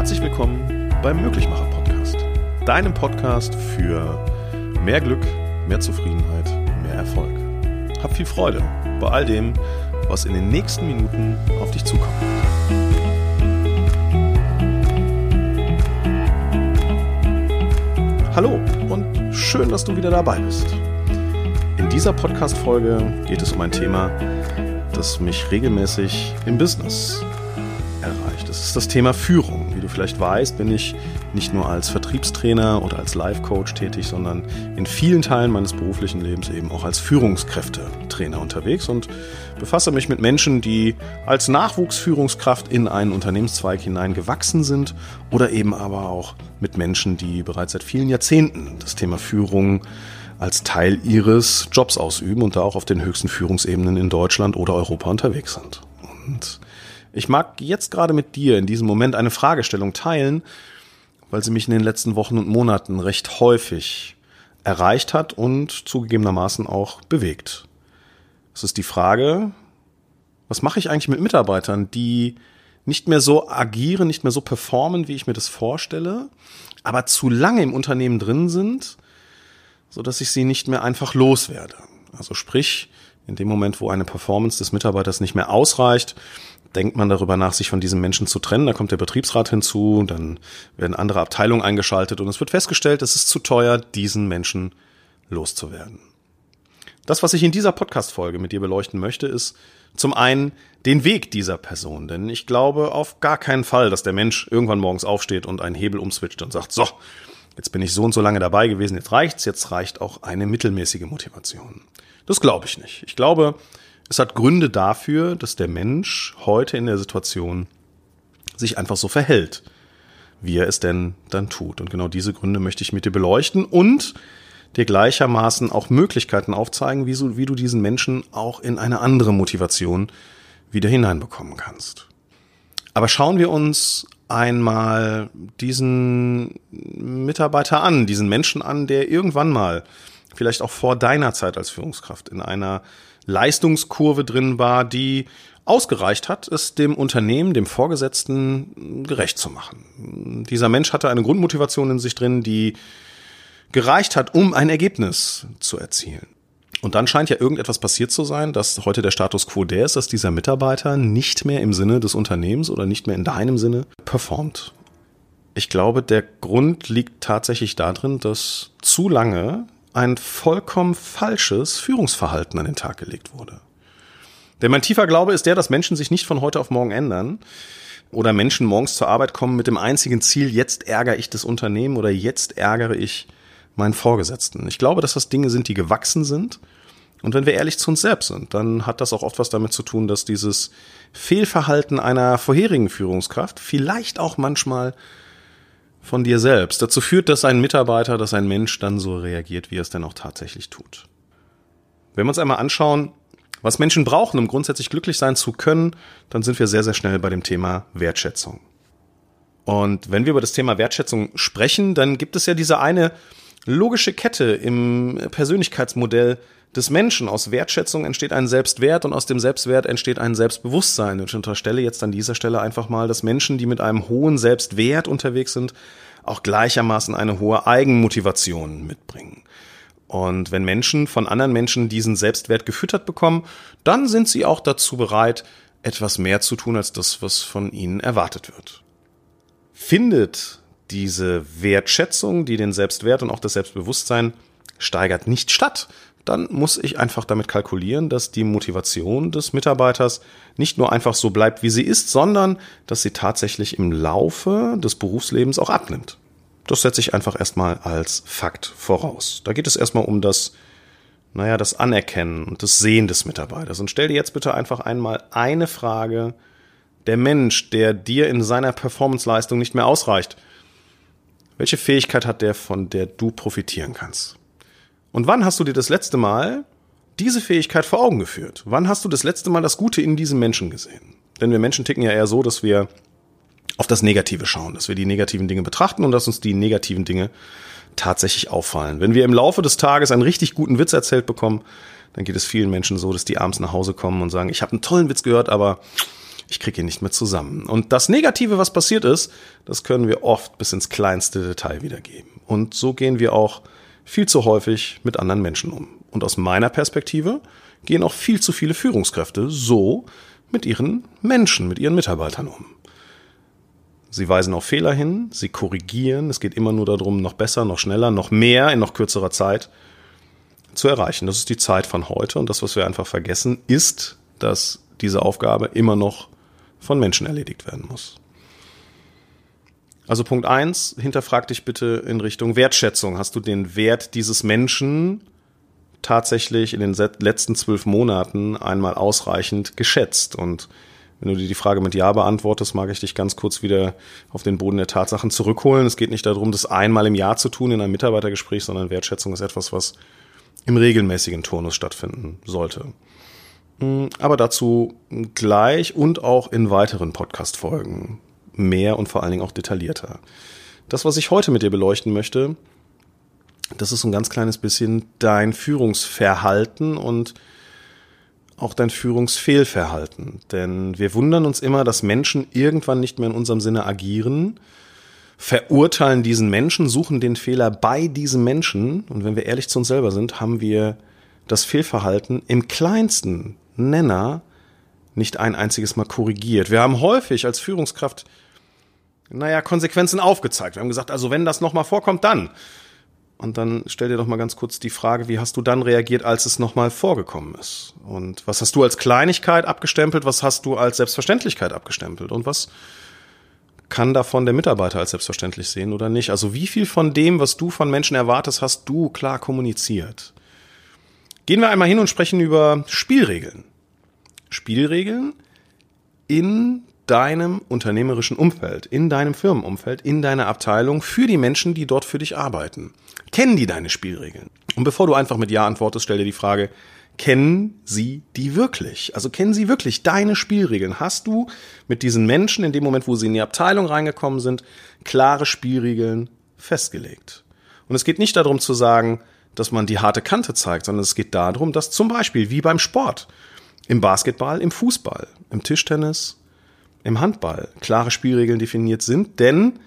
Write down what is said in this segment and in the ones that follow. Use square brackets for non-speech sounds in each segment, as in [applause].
Herzlich willkommen beim Möglichmacher Podcast. Deinem Podcast für mehr Glück, mehr Zufriedenheit, mehr Erfolg. Hab viel Freude bei all dem, was in den nächsten Minuten auf dich zukommt. Hallo und schön, dass du wieder dabei bist. In dieser Podcast-Folge geht es um ein Thema, das mich regelmäßig im Business erreicht. Das ist das Thema Führung. Vielleicht weißt, bin ich nicht nur als Vertriebstrainer oder als Life-Coach tätig, sondern in vielen Teilen meines beruflichen Lebens eben auch als Führungskräftetrainer unterwegs und befasse mich mit Menschen, die als Nachwuchsführungskraft in einen Unternehmenszweig hineingewachsen sind oder eben aber auch mit Menschen, die bereits seit vielen Jahrzehnten das Thema Führung als Teil ihres Jobs ausüben und da auch auf den höchsten Führungsebenen in Deutschland oder Europa unterwegs sind. Und ich mag jetzt gerade mit dir in diesem Moment eine Fragestellung teilen, weil sie mich in den letzten Wochen und Monaten recht häufig erreicht hat und zugegebenermaßen auch bewegt. Es ist die Frage, was mache ich eigentlich mit Mitarbeitern, die nicht mehr so agieren, nicht mehr so performen, wie ich mir das vorstelle, aber zu lange im Unternehmen drin sind, so dass ich sie nicht mehr einfach loswerde. Also sprich, in dem Moment, wo eine Performance des Mitarbeiters nicht mehr ausreicht, denkt man darüber nach, sich von diesem Menschen zu trennen. Da kommt der Betriebsrat hinzu, dann werden andere Abteilungen eingeschaltet und es wird festgestellt, es ist zu teuer, diesen Menschen loszuwerden. Das, was ich in dieser Podcast-Folge mit dir beleuchten möchte, ist zum einen den Weg dieser Person. Denn ich glaube auf gar keinen Fall, dass der Mensch irgendwann morgens aufsteht und einen Hebel umswitcht und sagt, so, jetzt bin ich so und so lange dabei gewesen, jetzt reicht's, jetzt reicht auch eine mittelmäßige Motivation. Das glaube ich nicht. Ich glaube, es hat Gründe dafür, dass der Mensch heute in der Situation sich einfach so verhält, wie er es denn dann tut. Und genau diese Gründe möchte ich mit dir beleuchten und dir gleichermaßen auch Möglichkeiten aufzeigen, wie, so, wie du diesen Menschen auch in eine andere Motivation wieder hineinbekommen kannst. Aber schauen wir uns einmal diesen Mitarbeiter an, diesen Menschen an, der irgendwann mal, vielleicht auch vor deiner Zeit als Führungskraft, in einer Leistungskurve drin war, die ausgereicht hat, es dem Unternehmen, dem Vorgesetzten gerecht zu machen. Dieser Mensch hatte eine Grundmotivation in sich drin, die gereicht hat, um ein Ergebnis zu erzielen. Und dann scheint ja irgendetwas passiert zu sein, dass heute der Status quo der ist, dass dieser Mitarbeiter nicht mehr im Sinne des Unternehmens oder nicht mehr in deinem Sinne performt. Ich glaube, der Grund liegt tatsächlich darin, dass zu lange ein vollkommen falsches Führungsverhalten an den Tag gelegt wurde. Denn mein tiefer Glaube ist der, dass Menschen sich nicht von heute auf morgen ändern oder Menschen morgens zur Arbeit kommen mit dem einzigen Ziel, jetzt ärgere ich das Unternehmen oder jetzt ärgere ich meinen Vorgesetzten. Ich glaube, dass das Dinge sind, die gewachsen sind. Und wenn wir ehrlich zu uns selbst sind, dann hat das auch oft was damit zu tun, dass dieses Fehlverhalten einer vorherigen Führungskraft vielleicht auch manchmal von dir selbst dazu führt, dass ein Mitarbeiter, dass ein Mensch dann so reagiert, wie er es denn auch tatsächlich tut. Wenn wir uns einmal anschauen, was Menschen brauchen, um grundsätzlich glücklich sein zu können, dann sind wir sehr, sehr schnell bei dem Thema Wertschätzung. Und wenn wir über das Thema Wertschätzung sprechen, dann gibt es ja diese eine logische Kette im Persönlichkeitsmodell des Menschen. Aus Wertschätzung entsteht ein Selbstwert und aus dem Selbstwert entsteht ein Selbstbewusstsein. Und ich unterstelle jetzt an dieser Stelle einfach mal, dass Menschen, die mit einem hohen Selbstwert unterwegs sind, auch gleichermaßen eine hohe Eigenmotivation mitbringen. Und wenn Menschen von anderen Menschen diesen Selbstwert gefüttert bekommen, dann sind sie auch dazu bereit, etwas mehr zu tun als das, was von ihnen erwartet wird. Findet diese Wertschätzung, die den Selbstwert und auch das Selbstbewusstsein steigert, nicht statt, dann muss ich einfach damit kalkulieren, dass die Motivation des Mitarbeiters nicht nur einfach so bleibt, wie sie ist, sondern dass sie tatsächlich im Laufe des Berufslebens auch abnimmt. Das setze ich einfach erstmal als Fakt voraus. Da geht es erstmal um das, naja, das Anerkennen und das Sehen des Mitarbeiters. Und stell dir jetzt bitte einfach einmal eine Frage. Der Mensch, der dir in seiner Performanceleistung nicht mehr ausreicht, welche Fähigkeit hat der, von der du profitieren kannst? Und wann hast du dir das letzte Mal diese Fähigkeit vor Augen geführt? Wann hast du das letzte Mal das Gute in diesem Menschen gesehen? Denn wir Menschen ticken ja eher so, dass wir auf das Negative schauen, dass wir die negativen Dinge betrachten und dass uns die negativen Dinge tatsächlich auffallen. Wenn wir im Laufe des Tages einen richtig guten Witz erzählt bekommen, dann geht es vielen Menschen so, dass die abends nach Hause kommen und sagen, ich habe einen tollen Witz gehört, aber ich kriege ihn nicht mehr zusammen. Und das Negative, was passiert ist, das können wir oft bis ins kleinste Detail wiedergeben. Und so gehen wir auch viel zu häufig mit anderen Menschen um. Und aus meiner Perspektive gehen auch viel zu viele Führungskräfte so mit ihren Menschen, mit ihren Mitarbeitern um. Sie weisen auf Fehler hin, sie korrigieren, es geht immer nur darum, noch besser, noch schneller, noch mehr in noch kürzerer Zeit zu erreichen. Das ist die Zeit von heute und das, was wir einfach vergessen, ist, dass diese Aufgabe immer noch von Menschen erledigt werden muss. Also Punkt eins: hinterfrag dich bitte in Richtung Wertschätzung. Hast du den Wert dieses Menschen tatsächlich in den letzten zwölf Monaten einmal ausreichend geschätzt? Und wenn du dir die Frage mit Ja beantwortest, mag ich dich ganz kurz wieder auf den Boden der Tatsachen zurückholen. Es geht nicht darum, das einmal im Jahr zu tun in einem Mitarbeitergespräch, sondern Wertschätzung ist etwas, was im regelmäßigen Turnus stattfinden sollte. Hm, aber dazu gleich und auch in weiteren Podcast-Folgen. Mehr und vor allen Dingen auch detaillierter. Das, was ich heute mit dir beleuchten möchte, das ist ein ganz kleines bisschen dein Führungsverhalten und auch dein Führungsfehlverhalten. Denn wir wundern uns immer, dass Menschen irgendwann nicht mehr in unserem Sinne agieren, verurteilen diesen Menschen, suchen den Fehler bei diesem Menschen. Und wenn wir ehrlich zu uns selber sind, haben wir das Fehlverhalten im kleinsten Nenner nicht ein einziges Mal korrigiert. Wir haben häufig als Führungskraft, naja, Konsequenzen aufgezeigt. Wir haben gesagt, also wenn das nochmal vorkommt, dann. Und dann stell dir doch mal ganz kurz die Frage, wie hast du dann reagiert, als es nochmal vorgekommen ist? Und was hast du als Kleinigkeit abgestempelt? Was hast du als Selbstverständlichkeit abgestempelt? Und was kann davon der Mitarbeiter als selbstverständlich sehen oder nicht? Also wie viel von dem, was du von Menschen erwartest, hast du klar kommuniziert? Gehen wir einmal hin und sprechen über Spielregeln. Spielregeln in deinem unternehmerischen Umfeld, in deinem Firmenumfeld, in deiner Abteilung für die Menschen, die dort für dich arbeiten. Kennen die deine Spielregeln? Und bevor du einfach mit Ja antwortest, stell dir die Frage, kennen sie die wirklich? Also kennen sie wirklich deine Spielregeln? Hast du mit diesen Menschen in dem Moment, wo sie in die Abteilung reingekommen sind, klare Spielregeln festgelegt? Und es geht nicht darum zu sagen, dass man die harte Kante zeigt, sondern es geht darum, dass zum Beispiel wie beim Sport, im Basketball, im Fußball, im Tischtennis, im Handball klare Spielregeln definiert sind, denn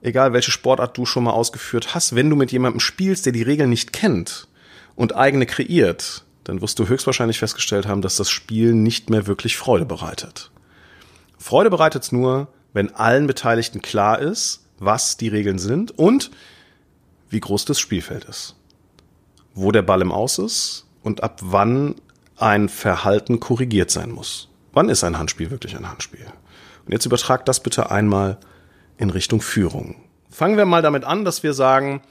egal welche Sportart du schon mal ausgeführt hast, wenn du mit jemandem spielst, der die Regeln nicht kennt und eigene kreiert, dann wirst du höchstwahrscheinlich festgestellt haben, dass das Spiel nicht mehr wirklich Freude bereitet. Freude bereitet es nur, wenn allen Beteiligten klar ist, was die Regeln sind und wie groß das Spielfeld ist. Wo der Ball im Aus ist und ab wann ein Verhalten korrigiert sein muss. Wann ist ein Handspiel wirklich ein Handspiel? Und jetzt übertragt das bitte einmal in Richtung Führung. Fangen wir mal damit an, dass wir sagen,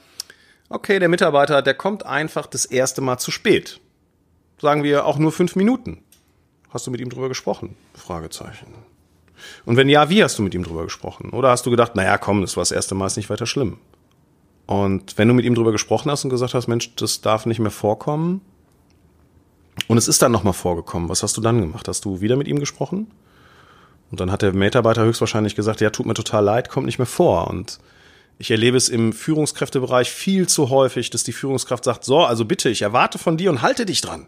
okay, der Mitarbeiter, der kommt einfach das erste Mal zu spät. Sagen wir auch nur fünf Minuten. Hast du mit ihm drüber gesprochen? Fragezeichen. Und wenn ja, wie hast du mit ihm drüber gesprochen? Oder hast du gedacht, naja, komm, das war das erste Mal, ist nicht weiter schlimm? Und wenn du mit ihm drüber gesprochen hast und gesagt hast, Mensch, das darf nicht mehr vorkommen, und es ist dann nochmal vorgekommen. Was hast du dann gemacht? Hast du wieder mit ihm gesprochen? Und dann hat der Mitarbeiter höchstwahrscheinlich gesagt, ja, tut mir total leid, kommt nicht mehr vor. Und ich erlebe es im Führungskräftebereich viel zu häufig, dass die Führungskraft sagt, so, also bitte, ich erwarte von dir und halte dich dran.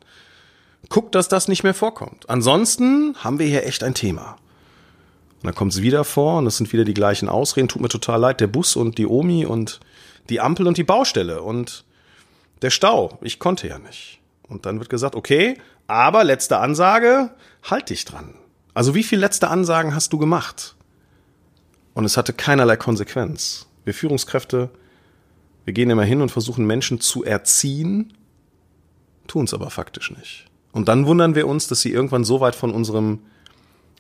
Guck, dass das nicht mehr vorkommt. Ansonsten haben wir hier echt ein Thema. Und dann kommt es wieder vor und es sind wieder die gleichen Ausreden. Tut mir total leid, der Bus und die Omi und die Ampel und die Baustelle und der Stau. Ich konnte ja nicht. Und dann wird gesagt, okay, aber letzte Ansage, halt dich dran. Also wie viele letzte Ansagen hast du gemacht? Und es hatte keinerlei Konsequenz. Wir Führungskräfte, wir gehen immer hin und versuchen Menschen zu erziehen, tun es aber faktisch nicht. Und dann wundern wir uns, dass sie irgendwann so weit von unserem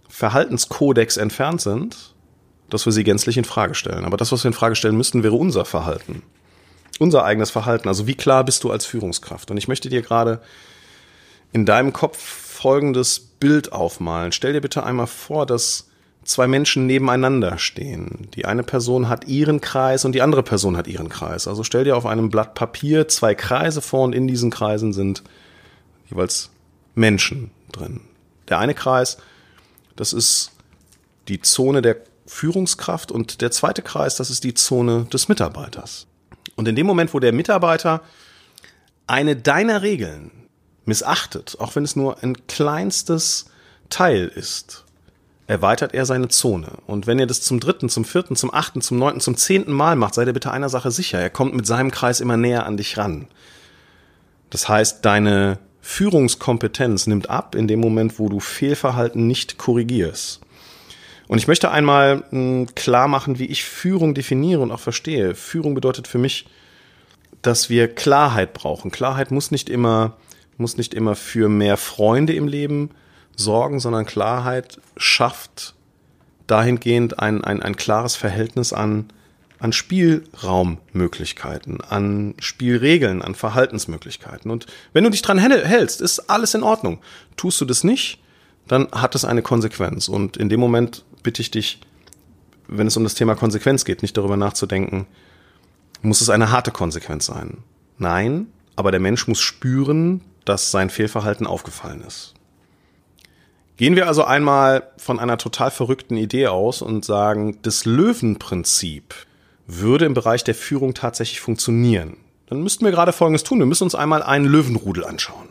Verhaltenskodex entfernt sind, dass wir sie gänzlich in Frage stellen. Aber das, was wir in Frage stellen müssten, wäre unser Verhalten unser eigenes Verhalten. Also wie klar bist du als Führungskraft? Und ich möchte dir gerade in deinem Kopf folgendes Bild aufmalen. Stell dir bitte einmal vor, dass zwei Menschen nebeneinander stehen. Die eine Person hat ihren Kreis und die andere Person hat ihren Kreis. Also stell dir auf einem Blatt Papier zwei Kreise vor und in diesen Kreisen sind jeweils Menschen drin. Der eine Kreis, das ist die Zone der Führungskraft und der zweite Kreis, das ist die Zone des Mitarbeiters. Und in dem Moment, wo der Mitarbeiter eine deiner Regeln missachtet, auch wenn es nur ein kleinstes Teil ist, erweitert er seine Zone. Und wenn er das zum dritten, zum vierten, zum achten, zum neunten, zum zehnten Mal macht, sei dir bitte einer Sache sicher. Er kommt mit seinem Kreis immer näher an dich ran. Das heißt, deine Führungskompetenz nimmt ab in dem Moment, wo du Fehlverhalten nicht korrigierst. Und ich möchte einmal hm, klar machen, wie ich Führung definiere und auch verstehe. Führung bedeutet für mich, dass wir Klarheit brauchen. Klarheit muss nicht immer, muss nicht immer für mehr Freunde im Leben sorgen, sondern Klarheit schafft dahingehend ein, ein, ein klares Verhältnis an, an Spielraummöglichkeiten, an Spielregeln, an Verhaltensmöglichkeiten. Und wenn du dich dran hältst, ist alles in Ordnung. Tust du das nicht, dann hat es eine Konsequenz. Und in dem Moment bitte ich dich, wenn es um das Thema Konsequenz geht, nicht darüber nachzudenken, muss es eine harte Konsequenz sein. Nein, aber der Mensch muss spüren, dass sein Fehlverhalten aufgefallen ist. Gehen wir also einmal von einer total verrückten Idee aus und sagen, das Löwenprinzip würde im Bereich der Führung tatsächlich funktionieren. Dann müssten wir gerade Folgendes tun. Wir müssen uns einmal einen Löwenrudel anschauen.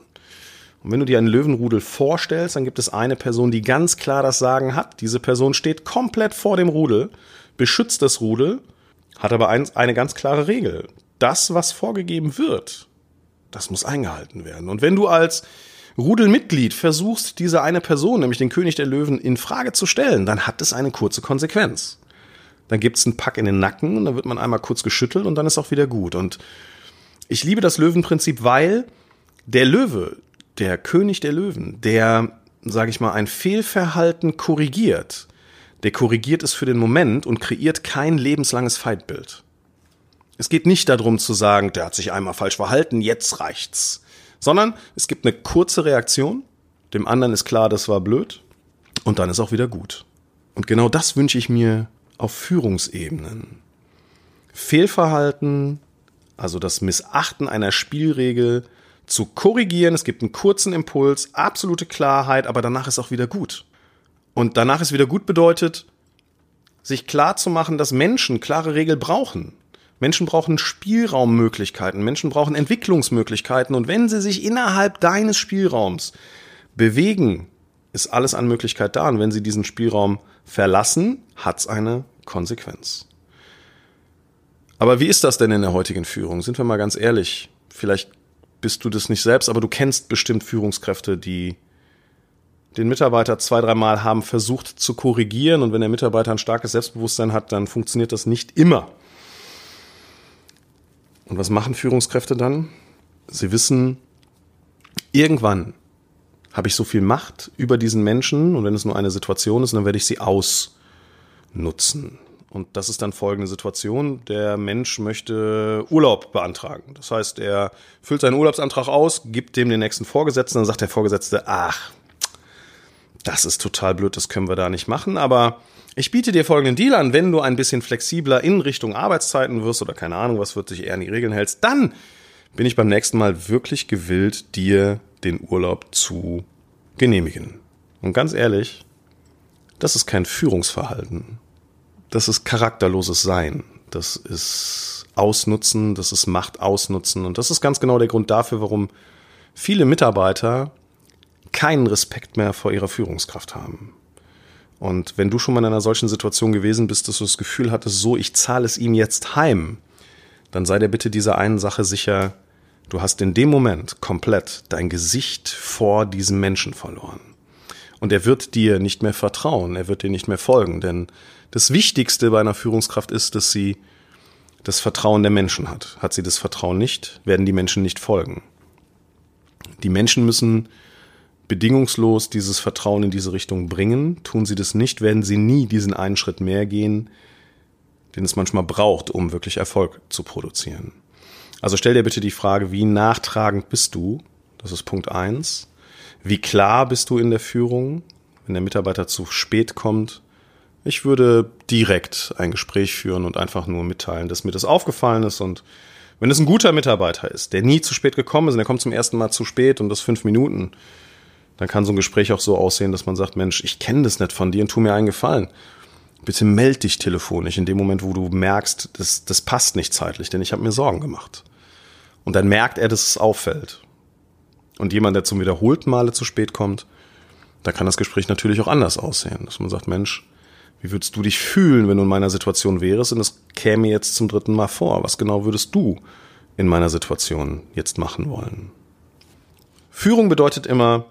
Und wenn du dir einen Löwenrudel vorstellst, dann gibt es eine Person, die ganz klar das Sagen hat. Diese Person steht komplett vor dem Rudel, beschützt das Rudel, hat aber ein, eine ganz klare Regel. Das, was vorgegeben wird, das muss eingehalten werden. Und wenn du als Rudelmitglied versuchst, diese eine Person, nämlich den König der Löwen, in Frage zu stellen, dann hat es eine kurze Konsequenz. Dann gibt's einen Pack in den Nacken und dann wird man einmal kurz geschüttelt und dann ist auch wieder gut. Und ich liebe das Löwenprinzip, weil der Löwe, der König der Löwen, der, sage ich mal, ein Fehlverhalten korrigiert, der korrigiert es für den Moment und kreiert kein lebenslanges Feindbild. Es geht nicht darum zu sagen, der hat sich einmal falsch verhalten, jetzt reicht's sondern es gibt eine kurze Reaktion, dem anderen ist klar, das war blöd und dann ist auch wieder gut. Und genau das wünsche ich mir auf Führungsebenen. Fehlverhalten, also das Missachten einer Spielregel zu korrigieren. Es gibt einen kurzen Impuls, absolute Klarheit, aber danach ist auch wieder gut. Und danach ist wieder gut bedeutet, sich klar zu machen, dass Menschen klare Regeln brauchen. Menschen brauchen Spielraummöglichkeiten, Menschen brauchen Entwicklungsmöglichkeiten und wenn sie sich innerhalb deines Spielraums bewegen, ist alles an Möglichkeit da und wenn sie diesen Spielraum verlassen, hat's eine Konsequenz. Aber wie ist das denn in der heutigen Führung? Sind wir mal ganz ehrlich, vielleicht bist du das nicht selbst, aber du kennst bestimmt Führungskräfte, die den Mitarbeiter zwei, dreimal haben versucht zu korrigieren und wenn der Mitarbeiter ein starkes Selbstbewusstsein hat, dann funktioniert das nicht immer. Und was machen Führungskräfte dann? Sie wissen, irgendwann habe ich so viel Macht über diesen Menschen und wenn es nur eine Situation ist, dann werde ich sie ausnutzen. Und das ist dann folgende Situation. Der Mensch möchte Urlaub beantragen. Das heißt, er füllt seinen Urlaubsantrag aus, gibt dem den nächsten Vorgesetzten, dann sagt der Vorgesetzte, ach, das ist total blöd, das können wir da nicht machen, aber ich biete dir folgenden Deal an, wenn du ein bisschen flexibler in Richtung Arbeitszeiten wirst oder keine Ahnung, was wird sich eher an die Regeln hältst, dann bin ich beim nächsten Mal wirklich gewillt, dir den Urlaub zu genehmigen. Und ganz ehrlich, das ist kein Führungsverhalten. Das ist charakterloses Sein. Das ist Ausnutzen, das ist Macht ausnutzen. Und das ist ganz genau der Grund dafür, warum viele Mitarbeiter keinen Respekt mehr vor ihrer Führungskraft haben. Und wenn du schon mal in einer solchen Situation gewesen bist, dass du das Gefühl hattest, so, ich zahle es ihm jetzt heim, dann sei dir bitte dieser einen Sache sicher, du hast in dem Moment komplett dein Gesicht vor diesem Menschen verloren. Und er wird dir nicht mehr vertrauen, er wird dir nicht mehr folgen, denn das Wichtigste bei einer Führungskraft ist, dass sie das Vertrauen der Menschen hat. Hat sie das Vertrauen nicht, werden die Menschen nicht folgen. Die Menschen müssen bedingungslos dieses Vertrauen in diese Richtung bringen. Tun sie das nicht, werden sie nie diesen einen Schritt mehr gehen, den es manchmal braucht, um wirklich Erfolg zu produzieren. Also stell dir bitte die Frage, wie nachtragend bist du? Das ist Punkt eins. Wie klar bist du in der Führung, wenn der Mitarbeiter zu spät kommt? Ich würde direkt ein Gespräch führen und einfach nur mitteilen, dass mir das aufgefallen ist und wenn es ein guter Mitarbeiter ist, der nie zu spät gekommen ist und der kommt zum ersten Mal zu spät und das fünf Minuten, dann kann so ein Gespräch auch so aussehen, dass man sagt, Mensch, ich kenne das nicht von dir und tu mir einen Gefallen. Bitte meld dich telefonisch in dem Moment, wo du merkst, das, das passt nicht zeitlich, denn ich habe mir Sorgen gemacht. Und dann merkt er, dass es auffällt. Und jemand, der zum wiederholten Male zu spät kommt, Da kann das Gespräch natürlich auch anders aussehen, dass man sagt, Mensch, wie würdest du dich fühlen, wenn du in meiner Situation wärst und es käme jetzt zum dritten Mal vor? Was genau würdest du in meiner Situation jetzt machen wollen? Führung bedeutet immer,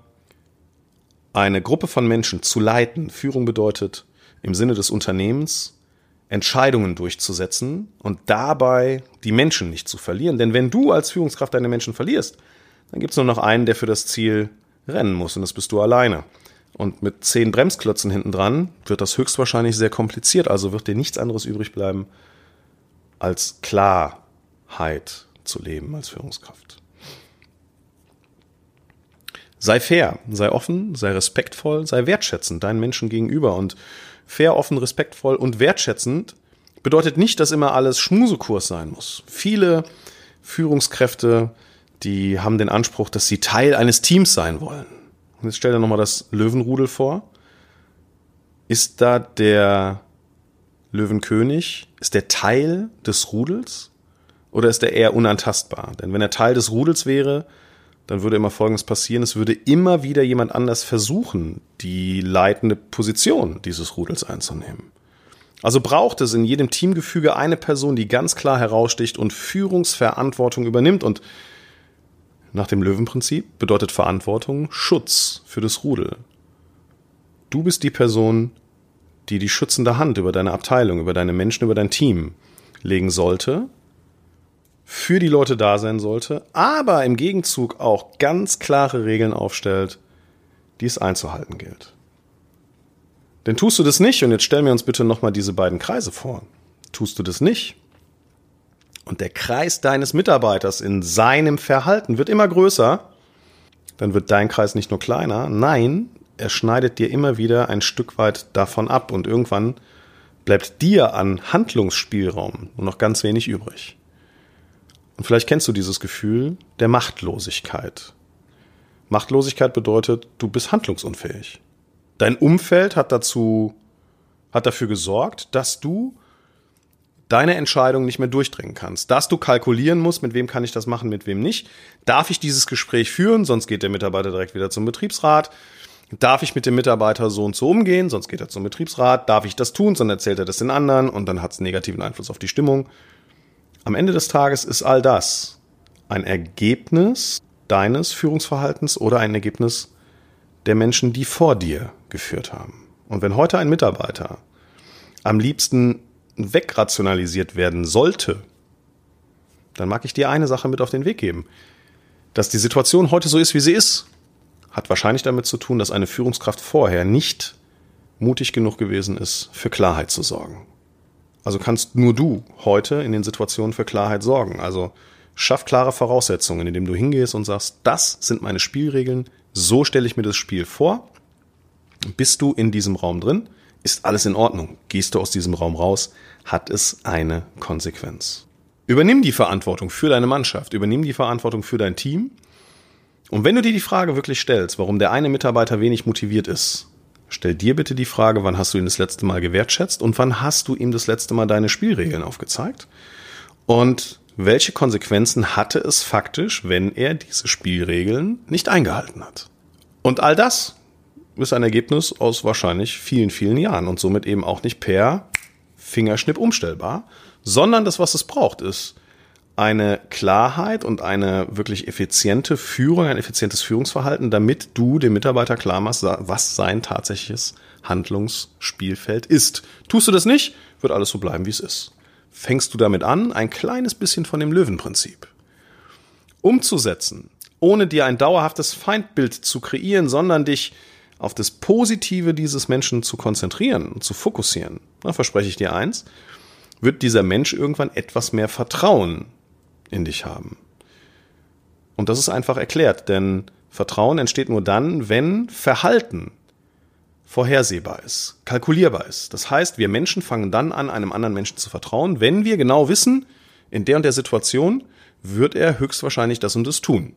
eine Gruppe von Menschen zu leiten. Führung bedeutet im Sinne des Unternehmens Entscheidungen durchzusetzen und dabei die Menschen nicht zu verlieren. Denn wenn du als Führungskraft deine Menschen verlierst, dann gibt es nur noch einen, der für das Ziel rennen muss und das bist du alleine. Und mit zehn Bremsklötzen hinten dran wird das höchstwahrscheinlich sehr kompliziert. Also wird dir nichts anderes übrig bleiben, als Klarheit zu leben als Führungskraft. Sei fair, sei offen, sei respektvoll, sei wertschätzend deinen Menschen gegenüber. Und fair, offen, respektvoll und wertschätzend bedeutet nicht, dass immer alles Schmusekurs sein muss. Viele Führungskräfte, die haben den Anspruch, dass sie Teil eines Teams sein wollen. Und jetzt stell dir nochmal das Löwenrudel vor. Ist da der Löwenkönig, ist der Teil des Rudels oder ist er eher unantastbar? Denn wenn er Teil des Rudels wäre, dann würde immer Folgendes passieren. Es würde immer wieder jemand anders versuchen, die leitende Position dieses Rudels einzunehmen. Also braucht es in jedem Teamgefüge eine Person, die ganz klar heraussticht und Führungsverantwortung übernimmt. Und nach dem Löwenprinzip bedeutet Verantwortung Schutz für das Rudel. Du bist die Person, die die schützende Hand über deine Abteilung, über deine Menschen, über dein Team legen sollte für die Leute da sein sollte, aber im Gegenzug auch ganz klare Regeln aufstellt, die es einzuhalten gilt. Denn tust du das nicht, und jetzt stellen wir uns bitte nochmal diese beiden Kreise vor, tust du das nicht, und der Kreis deines Mitarbeiters in seinem Verhalten wird immer größer, dann wird dein Kreis nicht nur kleiner, nein, er schneidet dir immer wieder ein Stück weit davon ab und irgendwann bleibt dir an Handlungsspielraum nur noch ganz wenig übrig. Und vielleicht kennst du dieses Gefühl der Machtlosigkeit. Machtlosigkeit bedeutet, du bist handlungsunfähig. Dein Umfeld hat dazu, hat dafür gesorgt, dass du deine Entscheidung nicht mehr durchdringen kannst. Dass du kalkulieren musst, mit wem kann ich das machen, mit wem nicht. Darf ich dieses Gespräch führen, sonst geht der Mitarbeiter direkt wieder zum Betriebsrat. Darf ich mit dem Mitarbeiter so und so umgehen, sonst geht er zum Betriebsrat. Darf ich das tun, sonst erzählt er das den anderen und dann hat es negativen Einfluss auf die Stimmung. Am Ende des Tages ist all das ein Ergebnis deines Führungsverhaltens oder ein Ergebnis der Menschen, die vor dir geführt haben. Und wenn heute ein Mitarbeiter am liebsten wegrationalisiert werden sollte, dann mag ich dir eine Sache mit auf den Weg geben. Dass die Situation heute so ist, wie sie ist, hat wahrscheinlich damit zu tun, dass eine Führungskraft vorher nicht mutig genug gewesen ist, für Klarheit zu sorgen. Also kannst nur du heute in den Situationen für Klarheit sorgen. Also schaff klare Voraussetzungen, indem du hingehst und sagst, das sind meine Spielregeln, so stelle ich mir das Spiel vor. Bist du in diesem Raum drin, ist alles in Ordnung. Gehst du aus diesem Raum raus, hat es eine Konsequenz. Übernimm die Verantwortung für deine Mannschaft, übernimm die Verantwortung für dein Team. Und wenn du dir die Frage wirklich stellst, warum der eine Mitarbeiter wenig motiviert ist, Stell dir bitte die Frage, wann hast du ihn das letzte Mal gewertschätzt und wann hast du ihm das letzte Mal deine Spielregeln aufgezeigt? Und welche Konsequenzen hatte es faktisch, wenn er diese Spielregeln nicht eingehalten hat? Und all das ist ein Ergebnis aus wahrscheinlich vielen, vielen Jahren und somit eben auch nicht per Fingerschnipp umstellbar, sondern das, was es braucht, ist eine Klarheit und eine wirklich effiziente Führung, ein effizientes Führungsverhalten, damit du dem Mitarbeiter klar machst, was sein tatsächliches Handlungsspielfeld ist. Tust du das nicht, wird alles so bleiben, wie es ist. Fängst du damit an, ein kleines bisschen von dem Löwenprinzip umzusetzen, ohne dir ein dauerhaftes Feindbild zu kreieren, sondern dich auf das Positive dieses Menschen zu konzentrieren und zu fokussieren, dann verspreche ich dir eins, wird dieser Mensch irgendwann etwas mehr Vertrauen in dich haben. Und das ist einfach erklärt, denn Vertrauen entsteht nur dann, wenn Verhalten vorhersehbar ist, kalkulierbar ist. Das heißt, wir Menschen fangen dann an, einem anderen Menschen zu vertrauen, wenn wir genau wissen, in der und der Situation wird er höchstwahrscheinlich das und das tun.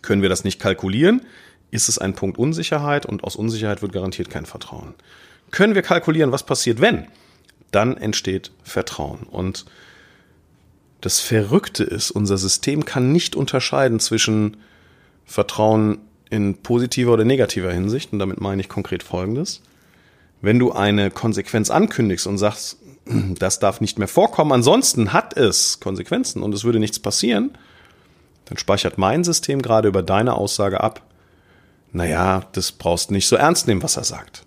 Können wir das nicht kalkulieren, ist es ein Punkt Unsicherheit und aus Unsicherheit wird garantiert kein Vertrauen. Können wir kalkulieren, was passiert, wenn? Dann entsteht Vertrauen. Und das Verrückte ist, unser System kann nicht unterscheiden zwischen Vertrauen in positiver oder negativer Hinsicht, und damit meine ich konkret Folgendes. Wenn du eine Konsequenz ankündigst und sagst, [clears throat] das darf nicht mehr vorkommen, ansonsten hat es Konsequenzen und es würde nichts passieren, dann speichert mein System gerade über deine Aussage ab, naja, das brauchst nicht so ernst nehmen, was er sagt.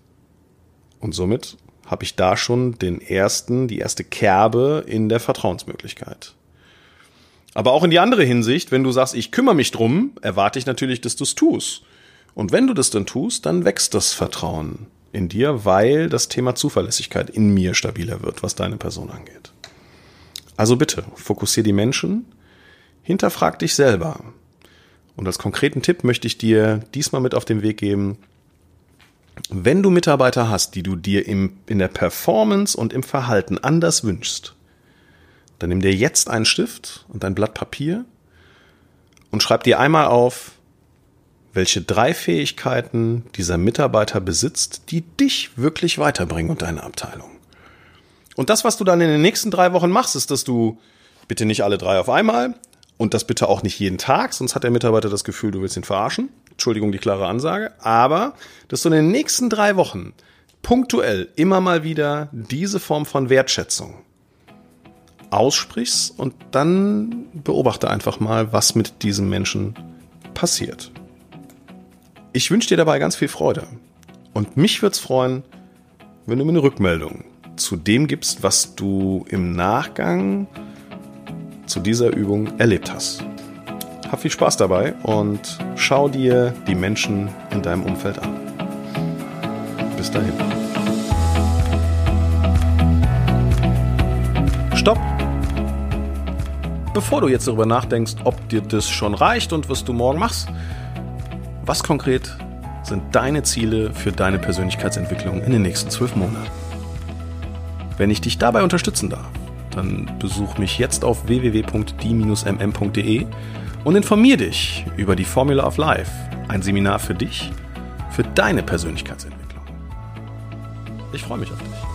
Und somit habe ich da schon den ersten, die erste Kerbe in der Vertrauensmöglichkeit. Aber auch in die andere Hinsicht, wenn du sagst, ich kümmere mich drum, erwarte ich natürlich, dass du es tust. Und wenn du das dann tust, dann wächst das Vertrauen in dir, weil das Thema Zuverlässigkeit in mir stabiler wird, was deine Person angeht. Also bitte, fokussier die Menschen, hinterfrag dich selber. Und als konkreten Tipp möchte ich dir diesmal mit auf den Weg geben, wenn du Mitarbeiter hast, die du dir im, in der Performance und im Verhalten anders wünschst, dann nimm dir jetzt einen Stift und ein Blatt Papier und schreib dir einmal auf, welche drei Fähigkeiten dieser Mitarbeiter besitzt, die dich wirklich weiterbringen und deine Abteilung. Und das, was du dann in den nächsten drei Wochen machst, ist, dass du bitte nicht alle drei auf einmal und das bitte auch nicht jeden Tag, sonst hat der Mitarbeiter das Gefühl, du willst ihn verarschen. Entschuldigung, die klare Ansage. Aber, dass du in den nächsten drei Wochen punktuell immer mal wieder diese Form von Wertschätzung aussprichst und dann beobachte einfach mal, was mit diesem Menschen passiert. Ich wünsche dir dabei ganz viel Freude. Und mich würde es freuen, wenn du mir eine Rückmeldung zu dem gibst, was du im Nachgang zu dieser Übung erlebt hast. Hab viel Spaß dabei und schau dir die Menschen in deinem Umfeld an. Bis dahin. Stopp! Bevor du jetzt darüber nachdenkst, ob dir das schon reicht und was du morgen machst, was konkret sind deine Ziele für deine Persönlichkeitsentwicklung in den nächsten zwölf Monaten? Wenn ich dich dabei unterstützen darf, dann besuch mich jetzt auf www.die-mm.de und informier dich über die Formula of Life, ein Seminar für dich, für deine Persönlichkeitsentwicklung. Ich freue mich auf dich.